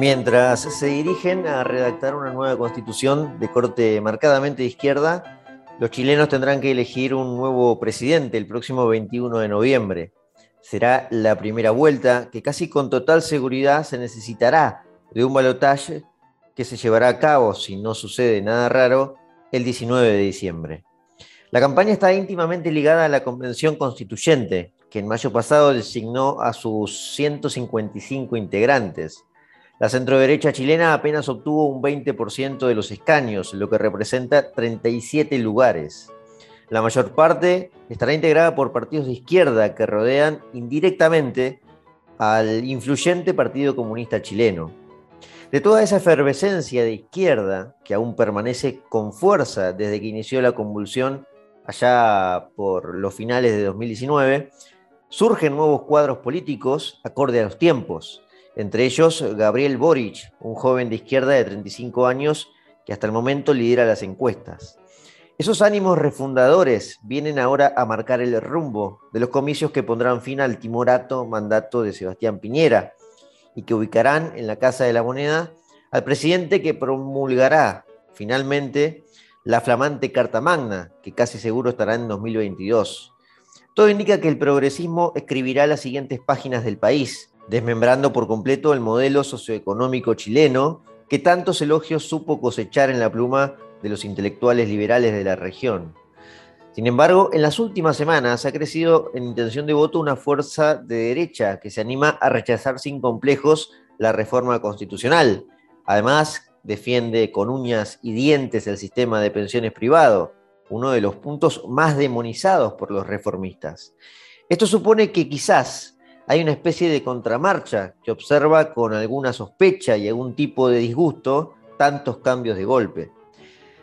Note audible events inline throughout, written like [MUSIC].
Mientras se dirigen a redactar una nueva constitución de corte marcadamente de izquierda, los chilenos tendrán que elegir un nuevo presidente el próximo 21 de noviembre. Será la primera vuelta que casi con total seguridad se necesitará de un balotaje que se llevará a cabo, si no sucede nada raro, el 19 de diciembre. La campaña está íntimamente ligada a la Convención Constituyente, que en mayo pasado designó a sus 155 integrantes. La centroderecha chilena apenas obtuvo un 20% de los escaños, lo que representa 37 lugares. La mayor parte estará integrada por partidos de izquierda que rodean indirectamente al influyente Partido Comunista Chileno. De toda esa efervescencia de izquierda que aún permanece con fuerza desde que inició la convulsión allá por los finales de 2019, surgen nuevos cuadros políticos acorde a los tiempos entre ellos Gabriel Boric, un joven de izquierda de 35 años que hasta el momento lidera las encuestas. Esos ánimos refundadores vienen ahora a marcar el rumbo de los comicios que pondrán fin al timorato mandato de Sebastián Piñera y que ubicarán en la Casa de la Moneda al presidente que promulgará finalmente la flamante Carta Magna, que casi seguro estará en 2022. Todo indica que el progresismo escribirá las siguientes páginas del país, desmembrando por completo el modelo socioeconómico chileno que tantos elogios supo cosechar en la pluma de los intelectuales liberales de la región. Sin embargo, en las últimas semanas ha crecido en intención de voto una fuerza de derecha que se anima a rechazar sin complejos la reforma constitucional. Además, defiende con uñas y dientes el sistema de pensiones privado, uno de los puntos más demonizados por los reformistas. Esto supone que quizás hay una especie de contramarcha que observa con alguna sospecha y algún tipo de disgusto tantos cambios de golpe.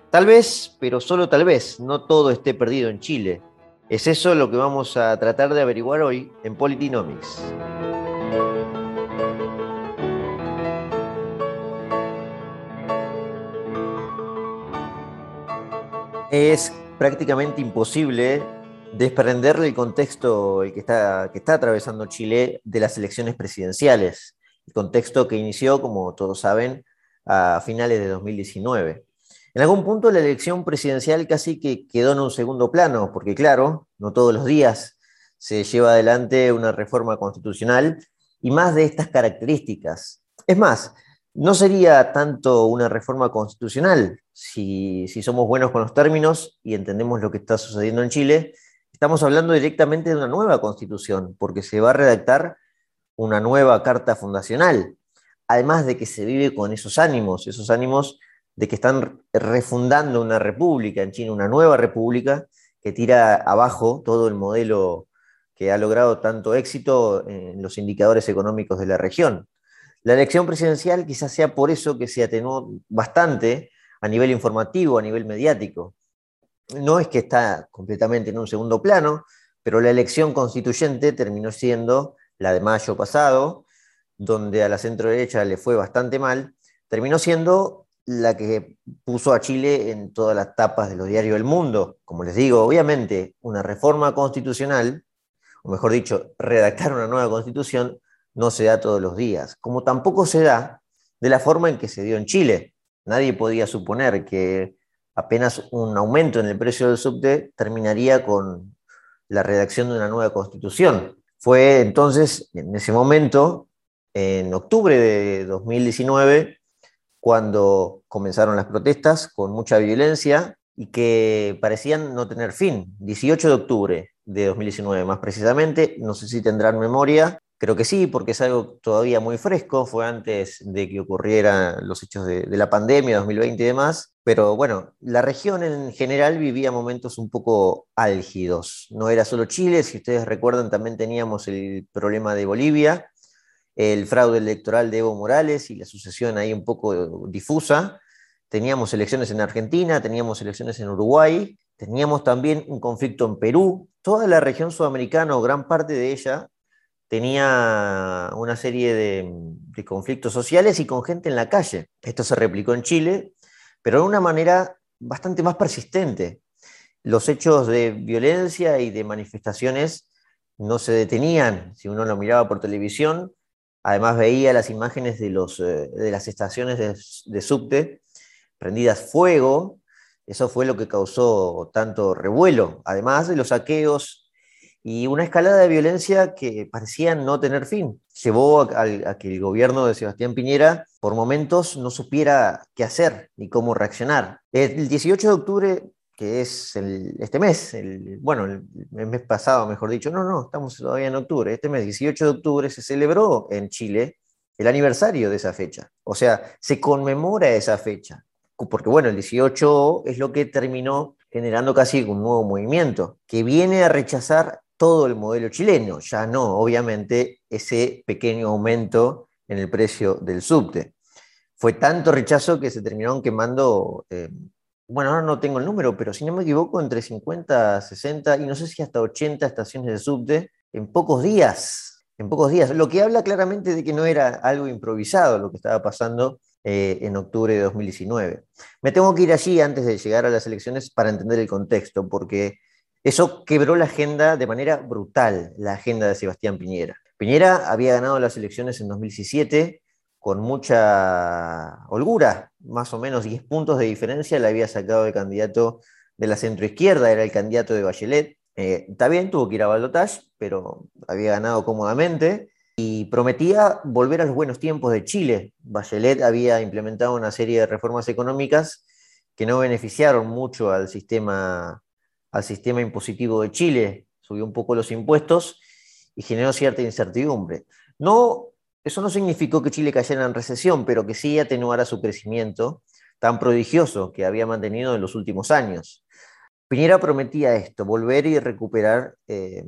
Tal vez, pero solo tal vez, no todo esté perdido en Chile. Es eso lo que vamos a tratar de averiguar hoy en Politinomics. Es prácticamente imposible desprenderle el contexto que está, que está atravesando Chile de las elecciones presidenciales, el contexto que inició, como todos saben, a finales de 2019. En algún punto la elección presidencial casi que quedó en un segundo plano, porque claro, no todos los días se lleva adelante una reforma constitucional y más de estas características. Es más, no sería tanto una reforma constitucional si, si somos buenos con los términos y entendemos lo que está sucediendo en Chile, Estamos hablando directamente de una nueva constitución, porque se va a redactar una nueva carta fundacional, además de que se vive con esos ánimos, esos ánimos de que están refundando una república en China, una nueva república que tira abajo todo el modelo que ha logrado tanto éxito en los indicadores económicos de la región. La elección presidencial quizás sea por eso que se atenuó bastante a nivel informativo, a nivel mediático no es que está completamente en un segundo plano, pero la elección constituyente terminó siendo la de mayo pasado, donde a la centro derecha le fue bastante mal, terminó siendo la que puso a Chile en todas las tapas de los diarios del mundo. Como les digo, obviamente una reforma constitucional, o mejor dicho, redactar una nueva constitución, no se da todos los días, como tampoco se da de la forma en que se dio en Chile. Nadie podía suponer que apenas un aumento en el precio del subte terminaría con la redacción de una nueva constitución. Fue entonces, en ese momento, en octubre de 2019, cuando comenzaron las protestas con mucha violencia y que parecían no tener fin. 18 de octubre de 2019, más precisamente, no sé si tendrán memoria, Creo que sí, porque es algo todavía muy fresco, fue antes de que ocurrieran los hechos de, la pandemia 2020 y demás, pero bueno, la región en general vivía momentos un poco álgidos. No era solo Chile, si ustedes recuerdan, también teníamos el problema de Bolivia, el fraude electoral de Evo Morales y la sucesión ahí un poco difusa. Teníamos elecciones en Argentina, teníamos elecciones en Uruguay, teníamos también un conflicto en Perú. Toda la región sudamericana o gran parte de ella tenía una serie de, conflictos sociales y con gente en la calle. Esto se replicó en Chile, pero de una manera bastante más persistente. Los hechos de violencia y de manifestaciones no se detenían. Si uno lo miraba por televisión, Además veía las imágenes de, los, eh, de las estaciones de, de subte prendidas fuego. Eso fue lo que causó tanto revuelo, además de los saqueos y una escalada de violencia que parecía no tener fin. Llevó a, que el gobierno de Sebastián Piñera por momentos no supiera qué hacer ni cómo reaccionar. El 18 de octubre, que es este mes, el, bueno, el, mes pasado, mejor dicho, no, no, estamos todavía en octubre, este mes, 18 de octubre, se celebró en Chile el aniversario de esa fecha. O sea, se conmemora esa fecha. Porque bueno, el 18 es lo que terminó generando casi un nuevo movimiento, que viene a rechazar todo el modelo chileno, ya no, obviamente, ese pequeño aumento en el precio del subte. Fue tanto rechazo que se terminaron quemando, eh, bueno, ahora no tengo el número, pero si no me equivoco, entre 50, 60 y no sé si hasta 80 estaciones de subte en pocos días, en pocos días, lo que habla claramente de que no era algo improvisado lo que estaba pasando eh, en octubre de 2019. Me tengo que ir allí antes de llegar a las elecciones para entender el contexto, porque eso quebró la agenda de manera brutal, la agenda de Sebastián Piñera. Piñera había ganado las elecciones en 2017 con mucha holgura, más o menos 10 puntos de diferencia, le había sacado el candidato de la centroizquierda, era el candidato de Bachelet. Eh, está bien, tuvo que ir a Balotage, pero había ganado cómodamente y prometía volver a los buenos tiempos de Chile. Bachelet había implementado una serie de reformas económicas que no beneficiaron mucho al sistema al sistema impositivo de Chile, subió un poco los impuestos y generó cierta incertidumbre. No, eso no significó que Chile cayera en recesión, pero que sí atenuara su crecimiento tan prodigioso que había mantenido en los últimos años. Piñera prometía esto, volver y recuperar eh,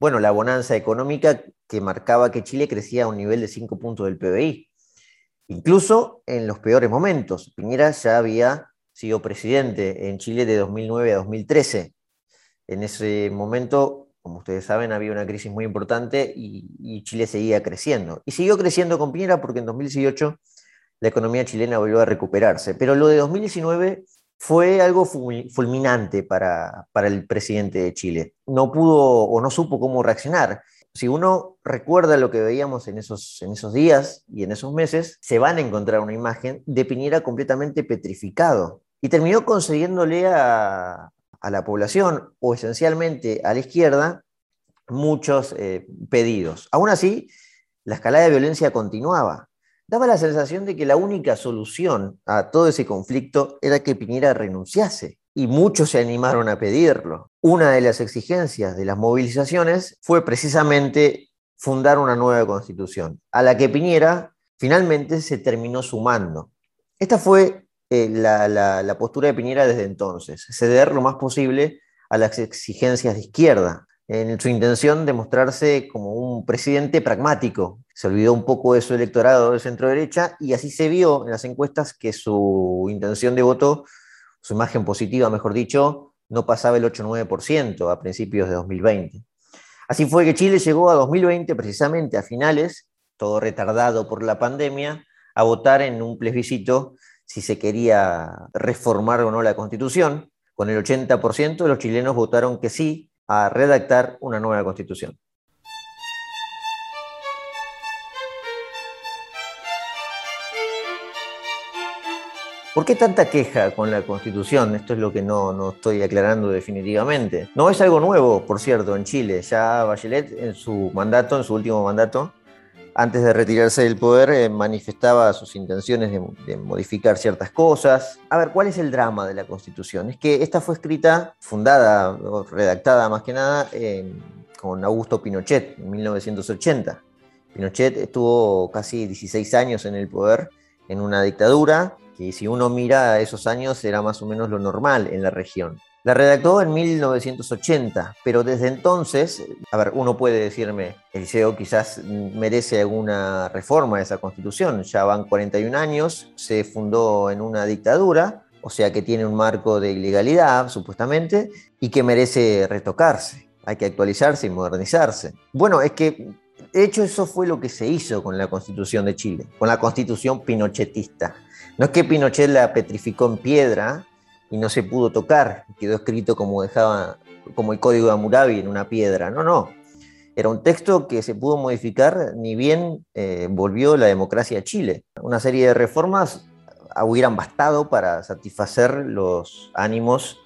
bueno, la bonanza económica que marcaba que Chile crecía a un nivel de 5 puntos del PBI. Incluso en los peores momentos. Piñera ya había sido presidente en Chile de 2009 a 2013. En ese momento, como ustedes saben, había una crisis muy importante y, Chile seguía creciendo. Y siguió creciendo con Piñera porque en 2018 la economía chilena volvió a recuperarse. Pero lo de 2019 fue algo fulminante para, para el presidente de Chile. No pudo o no supo cómo reaccionar si uno recuerda lo que veíamos en esos, en esos días y en esos meses, se van a encontrar una imagen de Piñera completamente petrificado, y terminó concediéndole a, la población, o esencialmente a la izquierda, muchos eh, pedidos. Aún así, la escalada de violencia continuaba. Daba la sensación de que la única solución a todo ese conflicto era que Piñera renunciase, y muchos se animaron a pedirlo. Una de las exigencias de las movilizaciones fue precisamente fundar una nueva constitución, a la que Piñera finalmente se terminó sumando. Esta fue eh, la, postura de Piñera desde entonces, ceder lo más posible a las exigencias de izquierda, en su intención de mostrarse como un presidente pragmático. Se olvidó un poco de su electorado de centro derecha y así se vio en las encuestas que su intención de voto, su imagen positiva, mejor dicho, no pasaba el 8-9% a principios de 2020. Así fue que Chile llegó a 2020, precisamente a finales, todo retardado por la pandemia, a votar en un plebiscito si se quería reformar o no la constitución. Con el 80% de los chilenos votaron que sí a redactar una nueva constitución. ¿Por qué tanta queja con la Constitución? Esto es lo que no, no, estoy aclarando definitivamente. No es algo nuevo, por cierto, en Chile. Ya Bachelet en su mandato, en su último mandato, antes de retirarse del poder, eh, manifestaba sus intenciones de, modificar ciertas cosas. A ver, ¿cuál es el drama de la Constitución? Es que esta fue escrita, fundada o redactada más que nada con Augusto Pinochet en 1980. Pinochet estuvo casi 16 años en el poder en una dictadura que si uno mira esos años era más o menos lo normal en la región. La redactó en 1980, pero desde entonces, a ver, uno puede decirme, el liceo quizás merece alguna reforma de esa constitución, ya van 41 años, se fundó en una dictadura, o sea que tiene un marco de ilegalidad, supuestamente, y que merece retocarse, hay que actualizarse y modernizarse. Bueno, es que de hecho eso fue lo que se hizo con la constitución de Chile, con la constitución pinochetista. No es que Pinochet la petrificó en piedra, y no se pudo tocar, quedó escrito como dejaba, como el código de Hammurabi en una piedra. No, no. Era un texto que se pudo modificar ni bien eh, volvió la democracia a Chile. Una serie de reformas hubieran bastado para satisfacer los ánimos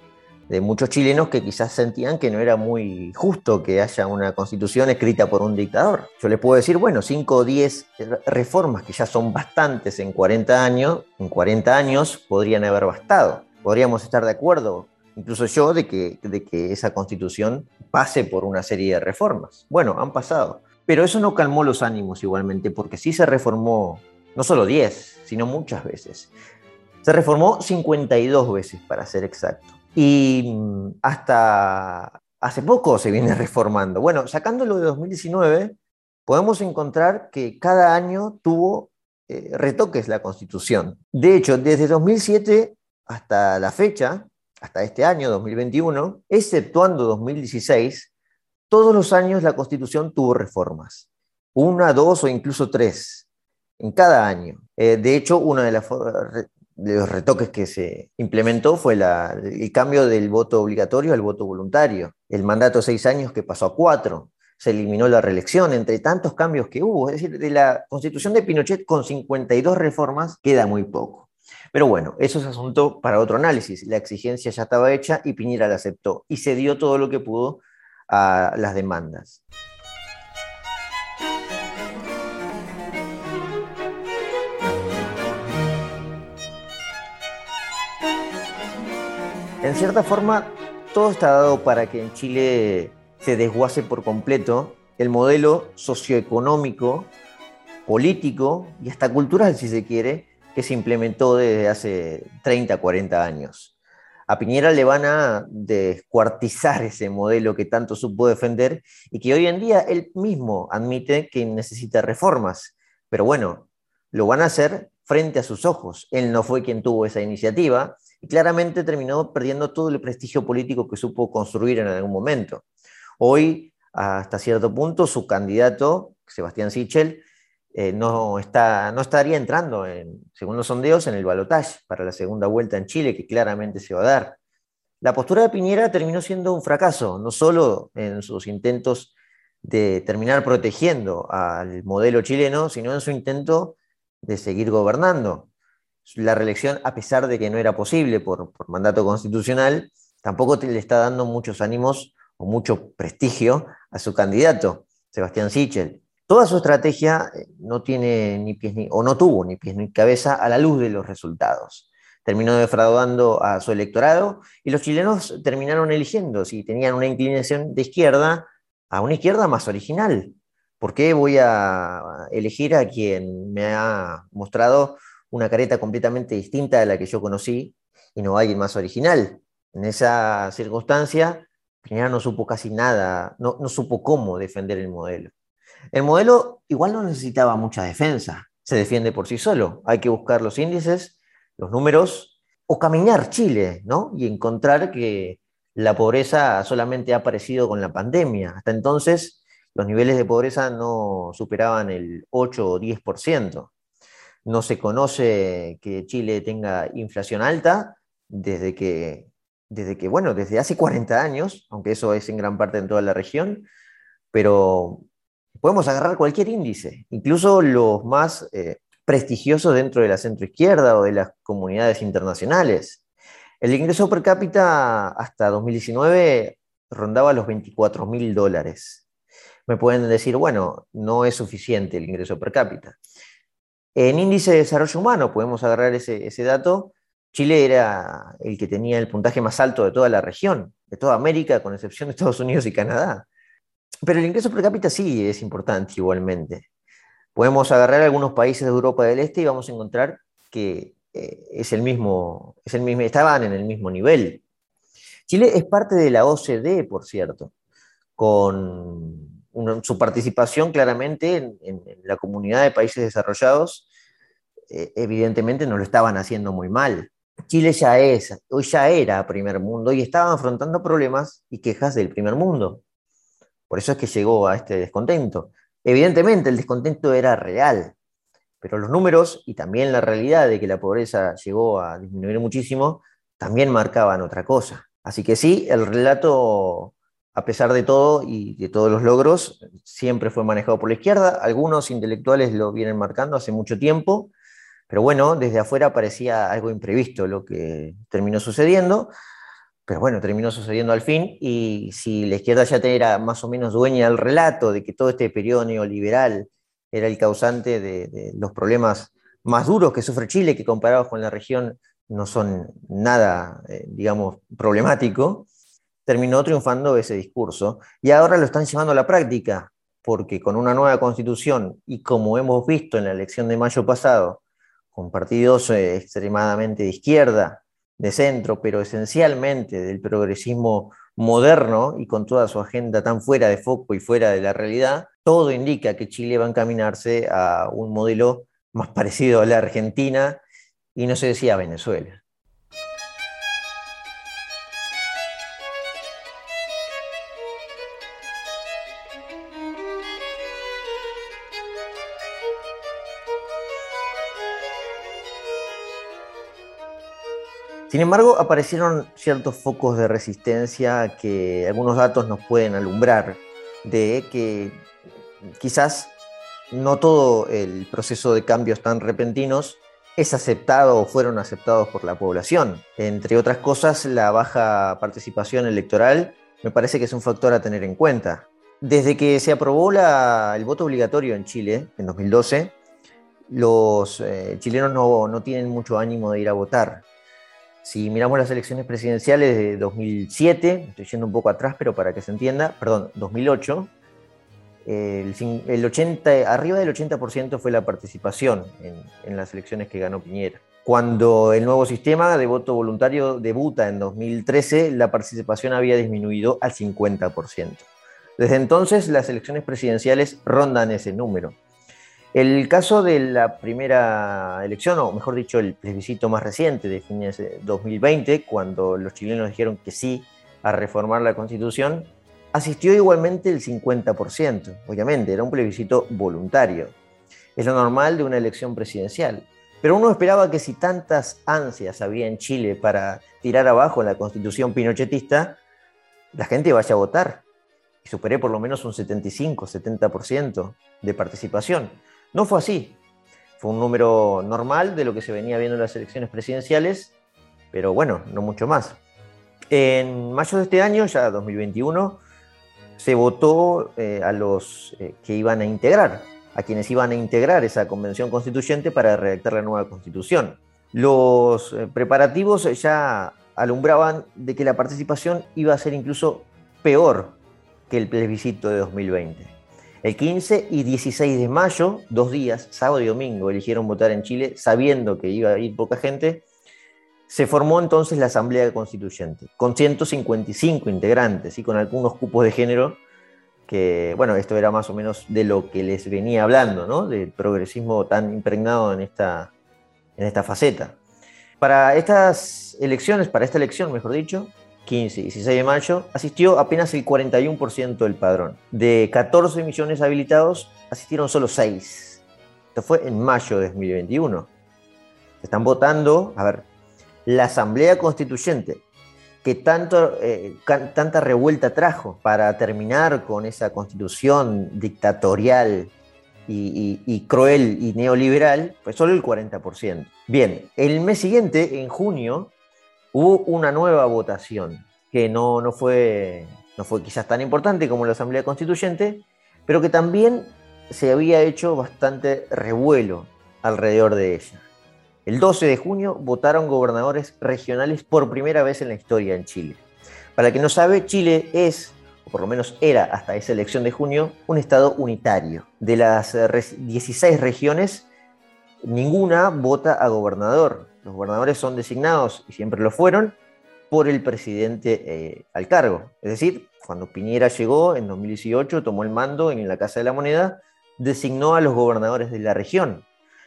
de muchos chilenos que quizás sentían que no era muy justo que haya una constitución escrita por un dictador. Yo les puedo decir, bueno, 5 o 10 reformas que ya son bastantes en 40 años, en 40 años podrían haber bastado. Podríamos estar de acuerdo, incluso yo, de que, de que esa constitución pase por una serie de reformas. Bueno, han pasado. Pero eso no calmó los ánimos igualmente, porque sí se reformó no solo 10, sino muchas veces. Se reformó 52 veces, para ser exacto. Y mm, hasta hace poco se viene [LAUGHS] reformando. Bueno, sacándolo de 2019, podemos encontrar que cada año tuvo eh, retoques la Constitución. De hecho, desde 2007 hasta la fecha, hasta este año, 2021, exceptuando 2016, todos los años la Constitución tuvo reformas. Una, dos o incluso tres en cada año. Eh, de hecho, uno de, los retoques que se implementó fue el cambio del voto obligatorio al voto voluntario. El mandato de seis años que pasó a cuatro. Se eliminó la reelección, entre tantos cambios que hubo. Es decir, de la constitución de Pinochet con 52 reformas queda muy poco. Pero bueno, eso es asunto para otro análisis. La exigencia ya estaba hecha y Piñera la aceptó y se dio todo lo que pudo a las demandas. En cierta forma, todo está dado para que en Chile se desguace por completo el modelo socioeconómico, político y hasta cultural, si se quiere, que se implementó desde hace 30, 40 años. A Piñera le van a descuartizar [LAUGHS] ese modelo que tanto supo defender y que hoy en día él mismo admite que necesita reformas. Pero bueno, lo van a hacer frente a sus ojos. Él no fue quien tuvo esa iniciativa y claramente terminó perdiendo todo el prestigio político que supo construir en algún momento. Hoy, hasta cierto punto, su candidato, Sebastián Sichel, eh, no, está, no estaría entrando, en, según los sondeos, en el balotaje para la segunda vuelta en Chile, que claramente se va a dar. La postura de Piñera terminó siendo un fracaso, no solo en sus intentos de terminar protegiendo al modelo chileno, sino en su intento de seguir gobernando la reelección, a pesar de que no era posible por, mandato constitucional, tampoco le está dando muchos ánimos o mucho prestigio a su candidato, Sebastián Sichel. Toda su estrategia eh, no tiene ni pies ni, o no tuvo ni pies ni cabeza a la luz de los resultados. Terminó defraudando a su electorado y los chilenos terminaron eligiendo, si tenían una inclinación de izquierda, a una izquierda más original. ¿Por qué voy a elegir a quien me ha mostrado una careta completamente distinta de la que yo conocí y no alguien más original. En esa circunstancia, Piñera no supo casi nada, no supo cómo defender el modelo. El modelo igual no necesitaba mucha defensa, se defiende por sí solo. Hay que buscar los índices, los números, o caminar Chile, ¿no? Y encontrar que la pobreza solamente ha aparecido con la pandemia. Hasta entonces, los niveles de pobreza no superaban el 8 o 10%. No se conoce que Chile tenga inflación alta desde que, desde que, bueno, desde hace 40 años, aunque eso es en gran parte en toda la región, pero podemos agarrar cualquier índice, incluso los más eh, prestigiosos dentro de la centroizquierda o de las comunidades internacionales. El ingreso per cápita hasta 2019 rondaba los 24 mil dólares. Me pueden decir, bueno, no es suficiente el ingreso per cápita. En índice de desarrollo humano, podemos agarrar ese, dato, Chile era el que tenía el puntaje más alto de toda la región, de toda América, con excepción de Estados Unidos y Canadá. Pero el ingreso per cápita sí es importante igualmente. Podemos agarrar algunos países de Europa del Este y vamos a encontrar que eh, es el mismo, es el mismo, estaban en el mismo nivel. Chile es parte de la OCDE, por cierto, con su participación claramente en, la comunidad de países desarrollados, eh, evidentemente no lo estaban haciendo muy mal. Chile ya es, hoy ya era primer mundo y estaba afrontando problemas y quejas del primer mundo. Por eso es que llegó a este descontento. Evidentemente el descontento era real, pero los números y también la realidad de que la pobreza llegó a disminuir muchísimo también marcaban otra cosa. Así que sí, el relato a pesar de todo y de todos los logros, siempre fue manejado por la izquierda. Algunos intelectuales lo vienen marcando hace mucho tiempo, pero bueno, desde afuera parecía algo imprevisto lo que terminó sucediendo. Pero bueno, terminó sucediendo al fin y si la izquierda ya era más o menos dueña del relato de que todo este periodo neoliberal era el causante de, los problemas más duros que sufre Chile, que comparados con la región no son nada, eh, digamos, problemático, terminó triunfando ese discurso. Y ahora lo están llevando a la práctica, porque con una nueva constitución y como hemos visto en la elección de mayo pasado, con partidos eh, extremadamente de izquierda, de centro, pero esencialmente del progresismo moderno y con toda su agenda tan fuera de foco y fuera de la realidad, todo indica que Chile va a encaminarse a un modelo más parecido a la Argentina y no se decía Venezuela. Sin embargo, aparecieron ciertos focos de resistencia que algunos datos nos pueden alumbrar de que quizás no todo el proceso de cambios tan repentinos es aceptado o fueron aceptados por la población. Entre otras cosas, la baja participación electoral me parece que es un factor a tener en cuenta. Desde que se aprobó el voto obligatorio en Chile, en 2012, los eh, chilenos no, no tienen mucho ánimo de ir a votar. Si miramos las elecciones presidenciales de 2007, estoy yendo un poco atrás, pero para que se entienda, perdón, 2008, el, 80, arriba del 80% fue la participación en, en, las elecciones que ganó Piñera. Cuando el nuevo sistema de voto voluntario debuta en 2013, la participación había disminuido al 50%. Desde entonces, las elecciones presidenciales rondan ese número. El caso de la primera elección, o mejor dicho, el plebiscito más reciente de fines de 2020, cuando los chilenos dijeron que sí a reformar la constitución, asistió igualmente el 50%. Obviamente, era un plebiscito voluntario. Es lo normal de una elección presidencial. Pero uno esperaba que si tantas ansias había en Chile para tirar abajo la constitución pinochetista, la gente vaya a votar. Y superé por lo menos un 75-70% de participación. No fue así. Fue un número normal de lo que se venía viendo en las elecciones presidenciales, pero bueno, no mucho más. En mayo de este año, ya 2021, se votó eh, a los eh, que iban a integrar, a quienes iban a integrar esa convención constituyente para redactar la nueva constitución. Los eh, preparativos ya alumbraban de que la participación iba a ser incluso peor que el plebiscito de 2020. El 15 y 16 de mayo, dos días, sábado y domingo, eligieron votar en Chile sabiendo que iba a ir poca gente. Se formó entonces la Asamblea Constituyente, con 155 integrantes y con algunos cupos de género, que, bueno, esto era más o menos de lo que les venía hablando, ¿no? Del progresismo tan impregnado en esta, en esta faceta. Para estas elecciones, para esta elección, mejor dicho, 15 y 16 de mayo, asistió apenas el 41% del padrón. De 14 millones habilitados, asistieron solo 6. Esto fue en mayo de 2021. Se están votando, a ver, la Asamblea Constituyente, que tanto, eh, tanta revuelta trajo para terminar con esa constitución dictatorial y, y, cruel y neoliberal, pues solo el 40%. Bien, el mes siguiente, en junio, hubo una nueva votación que no, no, fue, no fue quizás tan importante como la Asamblea Constituyente, pero que también se había hecho bastante revuelo alrededor de ella. El 12 de junio votaron gobernadores regionales por primera vez en la historia en Chile. Para el que no sabe, Chile es, o por lo menos era hasta esa elección de junio, un estado unitario. De las 16 regiones, ninguna vota a gobernador. Los gobernadores son designados, y siempre lo fueron, por el presidente eh, al cargo. Es decir, cuando Piñera llegó en 2018, tomó el mando en la Casa de la Moneda, designó a los gobernadores de la región.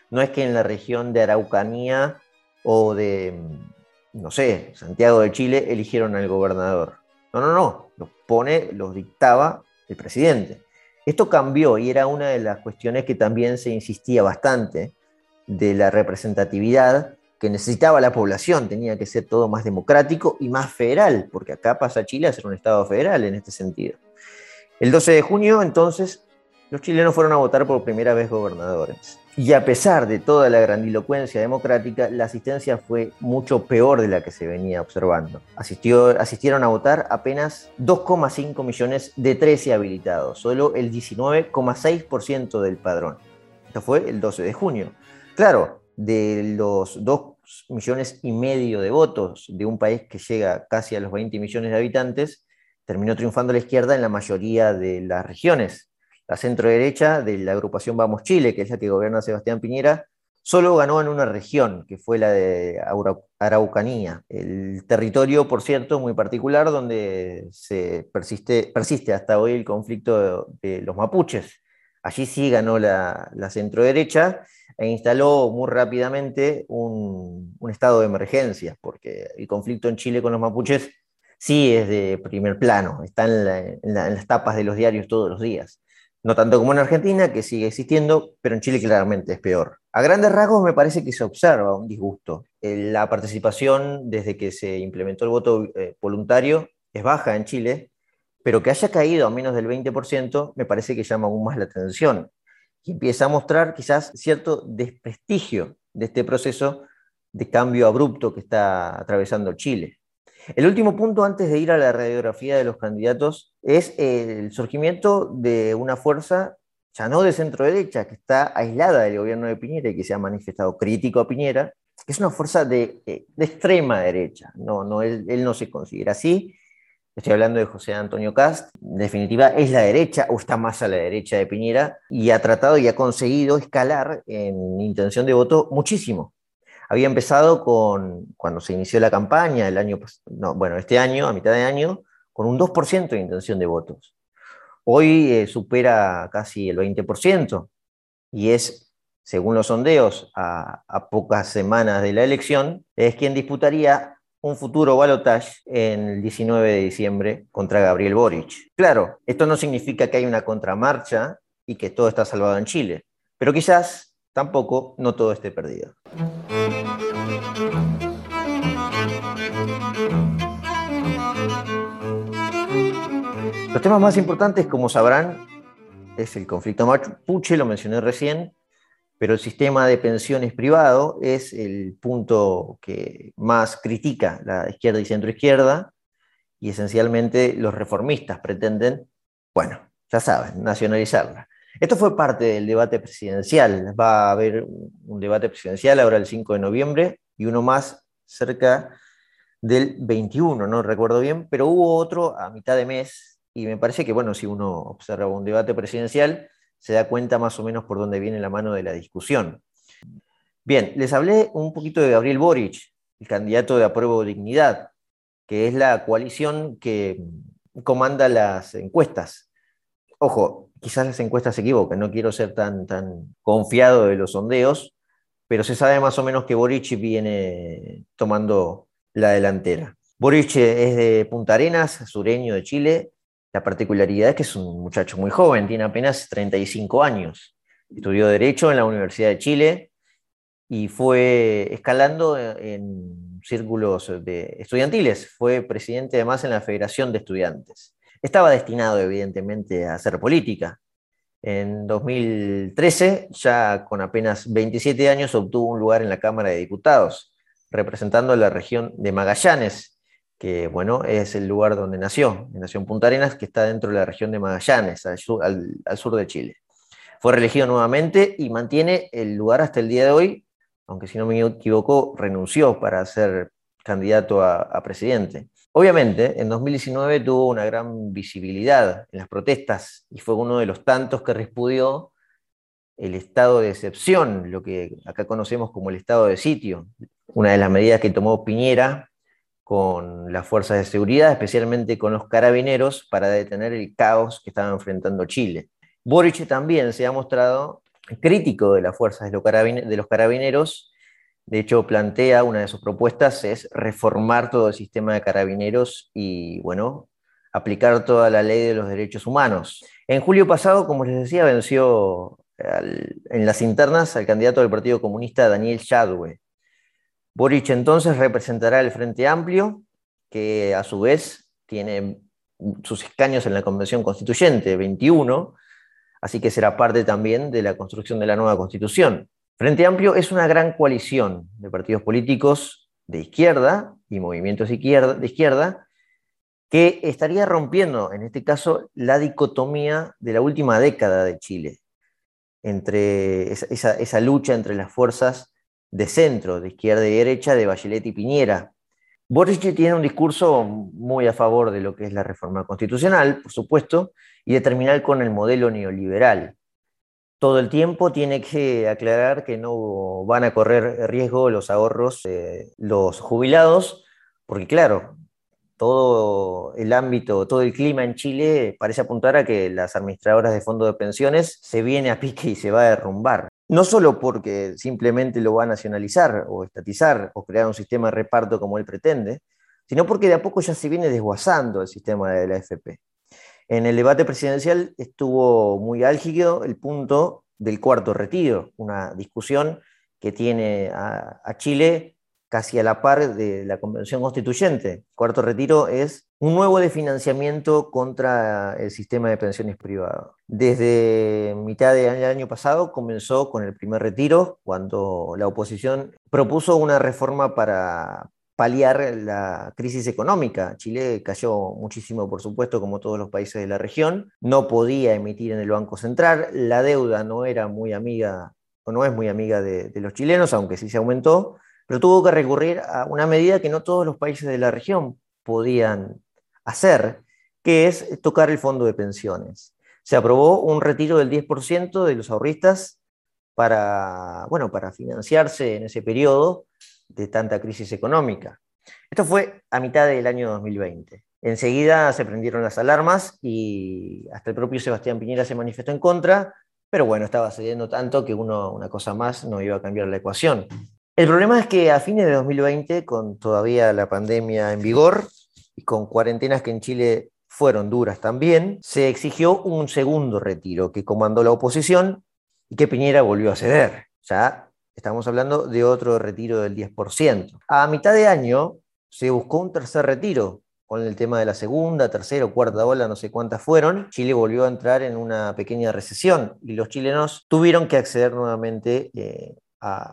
No es que en la región de Araucanía o de, mm, no sé, Santiago de Chile eligieron al gobernador. No, no, no, los pone, los dictaba el presidente. Esto cambió y era una de las cuestiones que también se insistía bastante de la representatividad que necesitaba la población, tenía que ser todo más democrático y más federal, porque acá pasa Chile a ser un Estado federal en este sentido. El 12 de junio, entonces, los chilenos fueron a votar por primera vez gobernadores. Y a pesar de toda la grandilocuencia democrática, la asistencia fue mucho peor de la que se venía observando. Asistió, asistieron a votar apenas 2,5 millones de 13 habilitados, solo el 19,6% del padrón. Esto fue el 12 de junio. Claro, de los 2 millones y medio de votos de un país que llega casi a los 20 millones de habitantes, terminó triunfando la izquierda en la mayoría de las regiones la centro derecha de la agrupación Vamos Chile, que es la que gobierna Sebastián Piñera, solo ganó en una región, que fue la de Araucanía, el territorio, por cierto, muy particular, donde se persiste, persiste hasta hoy el conflicto de, los mapuches. Allí sí ganó la, la centro derecha e instaló muy rápidamente un, estado de emergencia, porque el conflicto en Chile con los mapuches sí es de primer plano, está en las tapas de los diarios todos los días. No tanto como en Argentina, que sigue existiendo, pero en Chile claramente es peor. A grandes rasgos me parece que se observa un disgusto. Eh, la participación desde que se implementó el voto eh, voluntario es baja en Chile, pero que haya caído a menos del 20% me parece que llama aún más la atención y empieza a mostrar quizás cierto desprestigio de este proceso de cambio abrupto que está atravesando Chile. El último punto antes de ir a la radiografía de los candidatos es el surgimiento de una fuerza ya no de centro derecha, que está aislada del gobierno de Piñera y que se ha manifestado crítico a Piñera, que es una fuerza de, eh, extrema derecha. No, no, él, no se considera así. Estoy hablando de José Antonio Cast. En definitiva, es la derecha o está más a la derecha de Piñera y ha tratado y ha conseguido escalar en intención de voto muchísimo había empezado con, cuando se inició la campaña, el año, no, bueno, este año, a mitad de año, con un 2% de intención de votos. Hoy eh, supera casi el 20% y es, según los sondeos, a, a, pocas semanas de la elección, es quien disputaría un futuro balotaje en el 19 de diciembre contra Gabriel Boric. Claro, esto no significa que hay una contramarcha y que todo está salvado en Chile, pero quizás tampoco no todo esté perdido. Los temas más importantes, como sabrán, es el conflicto mapuche, lo mencioné recién, pero el sistema de pensiones privado es el punto que más critica la izquierda y centroizquierda, y esencialmente los reformistas pretenden, bueno, ya saben, nacionalizarla. Esto fue parte del debate presidencial. Va a haber un debate presidencial ahora el 5 de noviembre y uno más cerca del 21, no recuerdo bien, pero hubo otro a mitad de mes y me parece que, bueno, si uno observa un debate presidencial, se da cuenta más o menos por dónde viene la mano de la discusión. Bien, les hablé un poquito de Gabriel Boric, el candidato de Apruebo Dignidad, que es la coalición que comanda las encuestas. Ojo, quizás las encuestas se equivocan, no quiero ser tan, tan confiado de los sondeos, pero se sabe más o menos que Boric viene tomando la delantera. Boric es de Punta Arenas, sureño de Chile. La particularidad es que es un muchacho muy joven, tiene apenas 35 años. Estudió Derecho en la Universidad de Chile y fue escalando en círculos de estudiantiles. Fue presidente además en la Federación de Estudiantes. Estaba destinado, evidentemente, a hacer política. En 2013, ya con apenas 27 años, obtuvo un lugar en la Cámara de Diputados, representando la región de Magallanes, que bueno, es el lugar donde nació, nació en Punta Arenas, que está dentro de la región de Magallanes, al sur, de Chile. Fue reelegido nuevamente y mantiene el lugar hasta el día de hoy, aunque si no me equivoco, renunció para ser candidato a presidente. Obviamente, en 2019 tuvo una gran visibilidad en las protestas y fue uno de los tantos que respudió el estado de excepción, lo que acá conocemos como el estado de sitio, una de las medidas que tomó Piñera con las fuerzas de seguridad, especialmente con los carabineros, para detener el caos que estaba enfrentando Chile. Boric también se ha mostrado crítico de las fuerzas de los carabineros de hecho, plantea una de sus propuestas es reformar todo el sistema de carabineros y, bueno, aplicar toda la ley de los derechos humanos. En julio pasado, como les decía, venció en las internas al candidato del Partido Comunista Daniel Chadwe. Boric entonces representará el Frente Amplio, que a su vez tiene sus escaños en la Convención Constituyente, 21, así que será parte también de la construcción de la nueva Constitución. Frente Amplio es una gran coalición de partidos políticos de izquierda y movimientos de izquierda, que estaría rompiendo, en este caso, la dicotomía de la última década de Chile, entre esa, esa lucha entre las fuerzas de centro, de izquierda y derecha, de Bachelet y Piñera. Boric tiene un discurso muy a favor de lo que es la reforma constitucional, por supuesto, y de terminar con el modelo neoliberal. Todo el tiempo tiene que aclarar que no van a correr riesgo los ahorros los jubilados, porque claro, todo el ámbito, todo el clima en Chile parece apuntar a que las administradoras de fondos de pensiones se viene a pique y se va a derrumbar. No solo porque simplemente lo va a nacionalizar o estatizar o crear un sistema de reparto como él pretende, sino porque de a poco ya se viene desguazando el sistema de la FP. En el debate presidencial estuvo muy álgido el punto del cuarto retiro, una discusión que tiene a Chile casi a la par de la Convención Constituyente. Cuarto retiro es un nuevo de financiamiento contra el sistema de pensiones privado. Desde mitad del año pasado comenzó con el primer retiro, cuando la oposición propuso una reforma para paliar la crisis económica. Chile cayó muchísimo, por supuesto, como todos los países de la región. No podía emitir en el Banco Central. La deuda no era muy amiga, o no es muy amiga de, de los chilenos, aunque sí se aumentó pero tuvo que recurrir a una medida que no todos los países de la región podían hacer, que es tocar el fondo de pensiones. Se aprobó un retiro del 10% de los ahorristas para, bueno, para financiarse en ese periodo de tanta crisis económica. Esto fue a mitad del año 2020. Enseguida se prendieron las alarmas y hasta el propio Sebastián Piñera se manifestó en contra, pero bueno, estaba cediendo tanto que uno, una cosa más no iba a cambiar la ecuación. El problema es que a fines de 2020, con todavía la pandemia en vigor y con cuarentenas que en Chile fueron duras también, se exigió un segundo retiro que comandó la oposición y que Piñera volvió a ceder. Ya estamos hablando de otro retiro del 10%. A mitad de año se buscó un tercer retiro, con el tema de la segunda, tercera o cuarta ola, no sé cuántas fueron, Chile volvió a entrar en una pequeña recesión y los chilenos tuvieron que acceder nuevamente eh,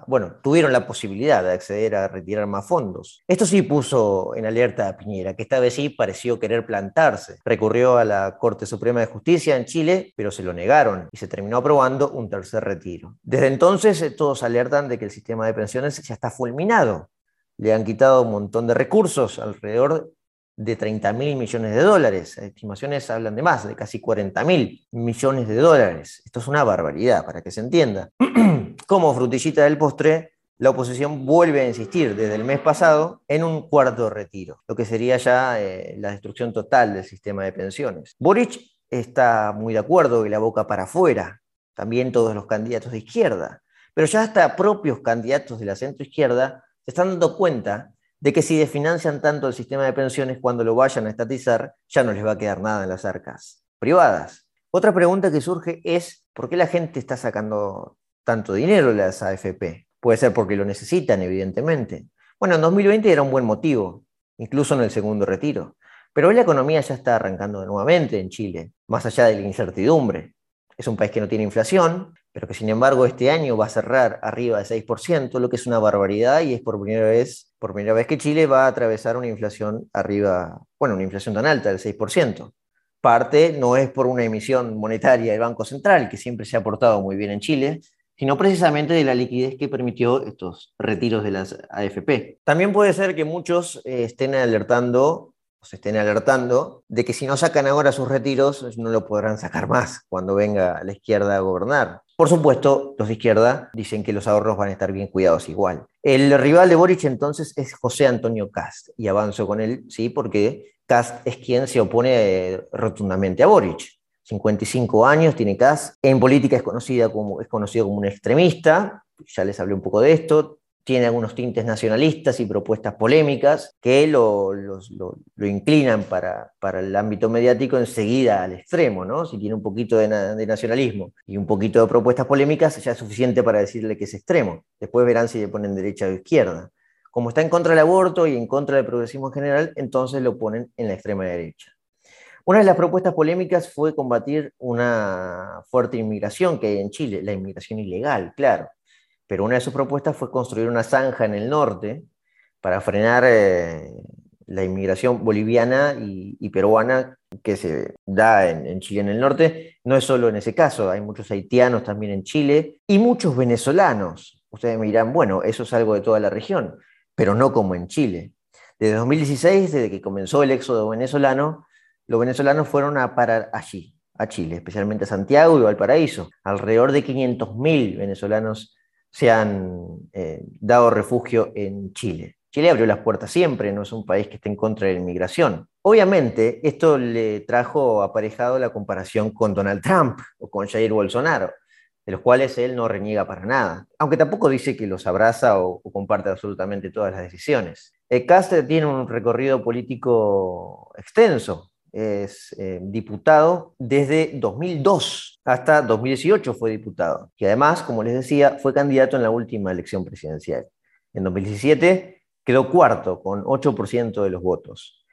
bueno, tuvieron la posibilidad de acceder a retirar más fondos. Esto sí puso en alerta a Piñera, que esta vez sí pareció querer plantarse. Recurrió a la Corte Suprema de Justicia en Chile, pero se lo negaron y se terminó aprobando un tercer retiro. Desde entonces eh, todos alertan de que el sistema de pensiones ya está fulminado. Le han quitado un montón de recursos, alrededor de 30 mil millones de dólares. Estimaciones hablan de más, de casi 40 mil millones de dólares. Esto es una barbaridad, para que se entienda. [CLEARS THROAT] Como frutillita del postre, la oposición vuelve a insistir desde el mes pasado en un cuarto retiro, lo que sería ya eh, la destrucción total del sistema de pensiones. Boric está muy de acuerdo y la boca para afuera, también todos los candidatos de izquierda, pero ya hasta propios candidatos de la centroizquierda se están dando cuenta de que si desfinancian tanto el sistema de pensiones cuando lo vayan a estatizar, ya no les va a quedar nada en las arcas privadas. Otra pregunta que surge es, ¿por qué la gente está sacando tanto dinero de las AFP? Puede ser porque lo necesitan, evidentemente. Bueno, en 2020 era un buen motivo, incluso en el segundo retiro. Pero hoy la economía ya está arrancando nuevamente en Chile, más allá de la incertidumbre. Es un país que no tiene inflación, pero que sin embargo este año va a cerrar arriba del 6%, lo que es una barbaridad y es por primera vez, por primera vez que Chile va a atravesar una inflación arriba, bueno, una inflación tan alta del 6%. Parte no es por una emisión monetaria del Banco Central, que siempre se ha portado muy bien en Chile, sino precisamente de la liquidez que permitió estos retiros de las AFP. También puede ser que muchos eh, estén alertando se estén alertando de que si no sacan ahora sus retiros, no lo podrán sacar más cuando venga la izquierda a gobernar. Por supuesto, los de izquierda dicen que los ahorros van a estar bien cuidados igual. El rival de Boric entonces es José Antonio Cast, y avanzo con él, sí, porque Cast es quien se opone eh, rotundamente a Boric. 55 años tiene Cast, en política es, conocida como, es conocido como un extremista, ya les hablé un poco de esto, tiene algunos tintes nacionalistas y propuestas polémicas que lo, inclinan para, el ámbito mediático enseguida al extremo, ¿no? Si tiene un poquito de, nacionalismo y un poquito de propuestas polémicas, ya es suficiente para decirle que es extremo. Después verán si le ponen derecha o izquierda. Como está en contra del aborto y en contra del progresismo en general, entonces lo ponen en la extrema derecha. Una de las propuestas polémicas fue combatir una fuerte inmigración que hay en Chile, la inmigración ilegal, claro. Pero una de sus propuestas fue construir una zanja en el norte para frenar eh, la inmigración boliviana y, peruana que se da en, en, Chile en el norte. No es solo en ese caso, hay muchos haitianos también en Chile y muchos venezolanos. Ustedes me dirán, bueno, eso es algo de toda la región, pero no como en Chile. Desde 2016, desde que comenzó el éxodo venezolano, los venezolanos fueron a parar allí, a Chile, especialmente a Santiago y Valparaíso. Alrededor de 500.000 venezolanos se han eh, dado refugio en Chile. Chile abrió las puertas siempre, no es un país que esté en contra de la inmigración. Obviamente, esto le trajo aparejado la comparación con Donald Trump o con Jair Bolsonaro, de los cuales él no reniega para nada, aunque tampoco dice que los abraza o, comparte absolutamente todas las decisiones. El Castro tiene un recorrido político extenso, es eh, diputado desde 2002 hasta 2018 fue diputado. Y además, como les decía, fue candidato en la última elección presidencial. En 2017 quedó cuarto con 8% de los votos.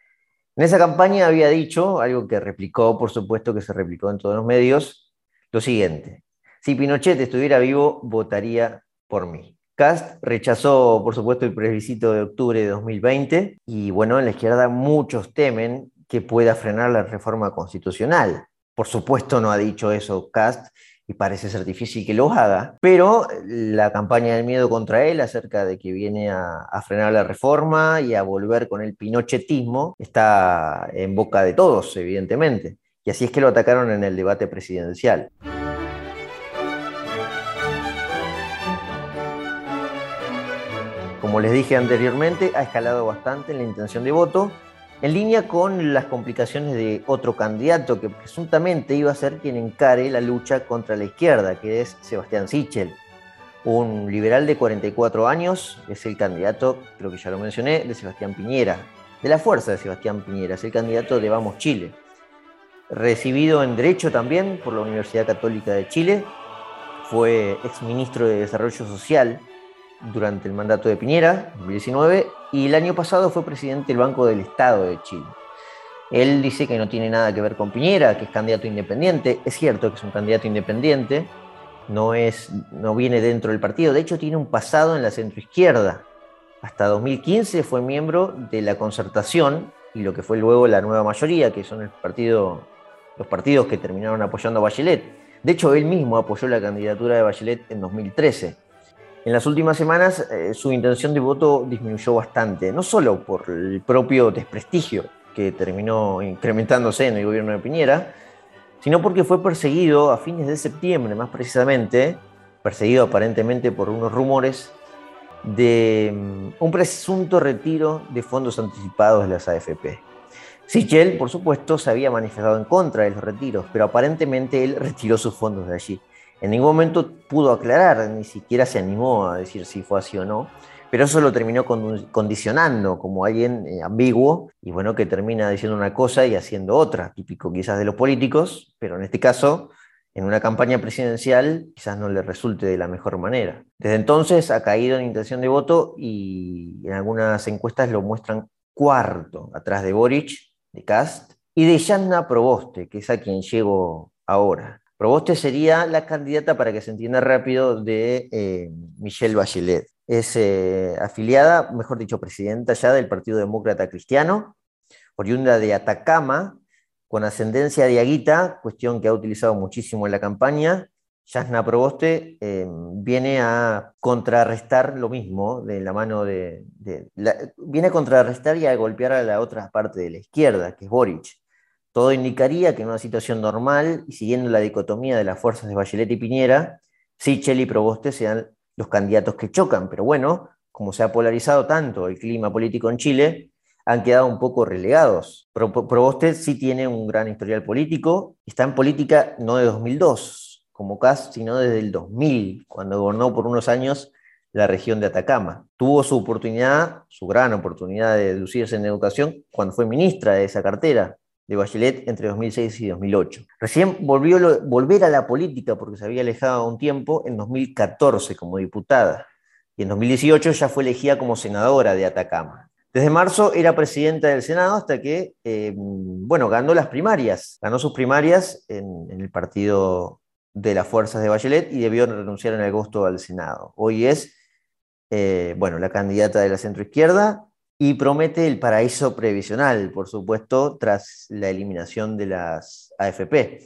En esa campaña había dicho, algo que replicó, por supuesto que se replicó en todos los medios, lo siguiente. Si Pinochet estuviera vivo, votaría por mí. Cast rechazó, por supuesto, el plebiscito de octubre de 2020 y bueno, en la izquierda muchos temen que pueda frenar la reforma constitucional. Por supuesto no ha dicho eso Cast y parece ser difícil que lo haga, pero la campaña del miedo contra él acerca de que viene a, frenar la reforma y a volver con el pinochetismo está en boca de todos, evidentemente. Y así es que lo atacaron en el debate presidencial. Como les dije anteriormente, ha escalado bastante en la intención de voto en línea con las complicaciones de otro candidato que presuntamente iba a ser quien encare la lucha contra la izquierda, que es Sebastián Sichel, un liberal de 44 años, es el candidato, creo que ya lo mencioné, de Sebastián Piñera, de la fuerza de Sebastián Piñera, es el candidato de Vamos Chile, recibido en Derecho también por la Universidad Católica de Chile, fue exministro de Desarrollo Social durante el mandato de Piñera, 2019, y el año pasado fue presidente del Banco del Estado de Chile. Él dice que no tiene nada que ver con Piñera, que es candidato independiente. Es cierto que es un candidato independiente, no, es, no viene dentro del partido, de hecho tiene un pasado en la centroizquierda. Hasta 2015 fue miembro de la concertación y lo que fue luego la nueva mayoría, que son el partido, los partidos que terminaron apoyando a Bachelet. De hecho, él mismo apoyó la candidatura de Bachelet en 2013. En las últimas semanas eh, su intención de voto disminuyó bastante, no solo por el propio desprestigio que terminó incrementándose en el gobierno de Piñera, sino porque fue perseguido a fines de septiembre, más precisamente, perseguido aparentemente por unos rumores de mm, un presunto retiro de fondos anticipados de las AFP. Sichel, por supuesto, se había manifestado en contra de los retiros, pero aparentemente él retiró sus fondos de allí. En ningún momento pudo aclarar, ni siquiera se animó a decir si fue así o no, pero eso lo terminó condicionando como alguien eh, ambiguo y bueno, que termina diciendo una cosa y haciendo otra, típico quizás de los políticos, pero en este caso, en una campaña presidencial quizás no le resulte de la mejor manera. Desde entonces ha caído en intención de voto y en algunas encuestas lo muestran cuarto, atrás de Boric, de Cast, y de Yanna Proboste, que es a quien llego ahora. Proboste sería la candidata, para que se entienda rápido, de eh, Michelle Bachelet. Es eh, afiliada, mejor dicho, presidenta ya del Partido Demócrata Cristiano, oriunda de Atacama, con ascendencia de Aguita, cuestión que ha utilizado muchísimo en la campaña. Yasna Proboste eh, viene a contrarrestar lo mismo de la mano de... viene a contrarrestar y a golpear a la otra parte de la izquierda, que es Boric. Todo indicaría que en una situación normal y siguiendo la dicotomía de las fuerzas de Bachelet y Piñera, Sichel y Proboste sean los candidatos que chocan. Pero bueno, como se ha polarizado tanto el clima político en Chile, han quedado un poco relegados. Proboste sí tiene un gran historial político, está en política no de 2002 como CAS, sino desde el 2000, cuando gobernó por unos años la región de Atacama. Tuvo su oportunidad, su gran oportunidad de deducirse en educación cuando fue ministra de esa cartera, de Bachelet entre 2006 y 2008. Recién volvió volver a la política porque se había alejado un tiempo en 2014 como diputada. y en 2018 ya fue elegida como senadora de Atacama. Desde marzo era presidenta del Senado hasta que, eh, bueno, ganó las primarias, ganó sus primarias en, el partido de las fuerzas de Bachelet y debió renunciar en agosto al Senado. Hoy es, eh, bueno, la candidata de la centroizquierda y promete el paraíso previsional, por supuesto, tras la eliminación de las AFP.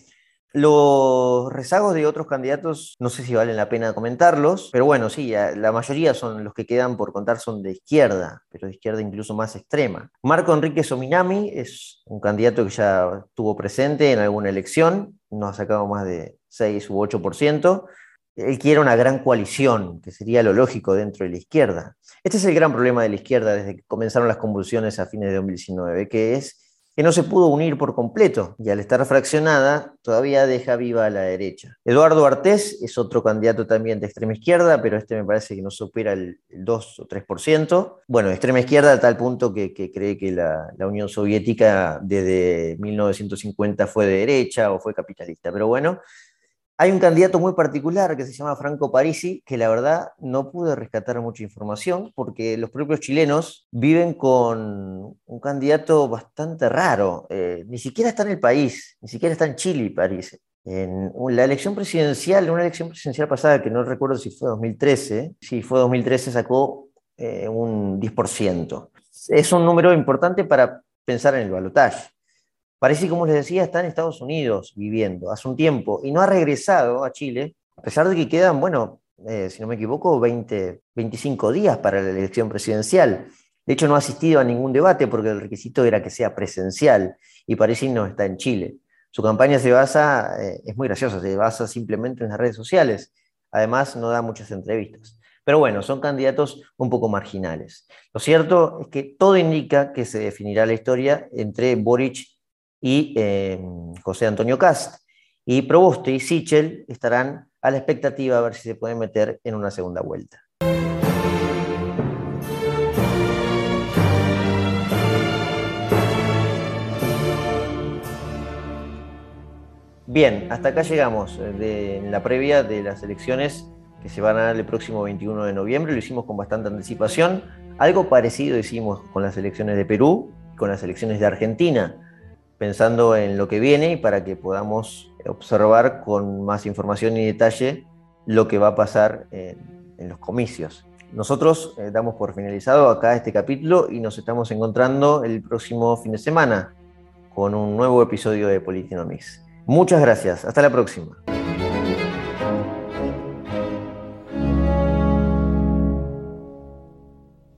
Los rezagos de otros candidatos, no sé si valen la pena comentarlos, pero bueno, sí, la mayoría son los que quedan por contar son de izquierda, pero de izquierda incluso más extrema. Marco Enrique Sominami es un candidato que ya estuvo presente en alguna elección, no ha sacado más de 6 u 8%. Él quiere una gran coalición, que sería lo lógico dentro de la izquierda. Este es el gran problema de la izquierda desde que comenzaron las convulsiones a fines de 2019, que es que no se pudo unir por completo y al estar fraccionada todavía deja viva a la derecha. Eduardo Artés es otro candidato también de extrema izquierda, pero este me parece que no supera el, 2 o 3%. Bueno, extrema izquierda a tal punto que, cree que la, la, Unión Soviética desde 1950 fue de derecha o fue capitalista. Pero bueno, hay un candidato muy particular que se llama Franco Parisi, que la verdad no pude rescatar mucha información porque los propios chilenos viven con un candidato bastante raro. Eh, ni siquiera está en el país, ni siquiera está en Chile, Parisi. En la elección presidencial, una elección presidencial pasada que no recuerdo si fue 2013, si fue 2013 sacó eh, un 10%. Es un número importante para pensar en el balotaje. Parece, como les decía, está en Estados Unidos viviendo hace un tiempo y no ha regresado a Chile, a pesar de que quedan, bueno, eh, si no me equivoco, 20, 25 días para la elección presidencial. De hecho, no ha asistido a ningún debate porque el requisito era que sea presencial y parece no está en Chile. Su campaña se basa, eh, es muy graciosa, se basa simplemente en las redes sociales. Además, no da muchas entrevistas. Pero bueno, son candidatos un poco marginales. Lo cierto es que todo indica que se definirá la historia entre Boric y eh, José Antonio Cast. Y Proboste y Sichel estarán a la expectativa a ver si se pueden meter en una segunda vuelta. Bien, hasta acá llegamos eh, de, la previa de las elecciones que se van a dar el próximo 21 de noviembre. Lo hicimos con bastante anticipación. Algo parecido hicimos con las elecciones de Perú, con las elecciones de Argentina pensando en lo que viene y para que podamos observar con más información y detalle lo que va a pasar en, los comicios. Nosotros eh, damos por finalizado acá este capítulo y nos estamos encontrando el próximo fin de semana con un nuevo episodio de Politinomics. Muchas gracias, hasta la próxima.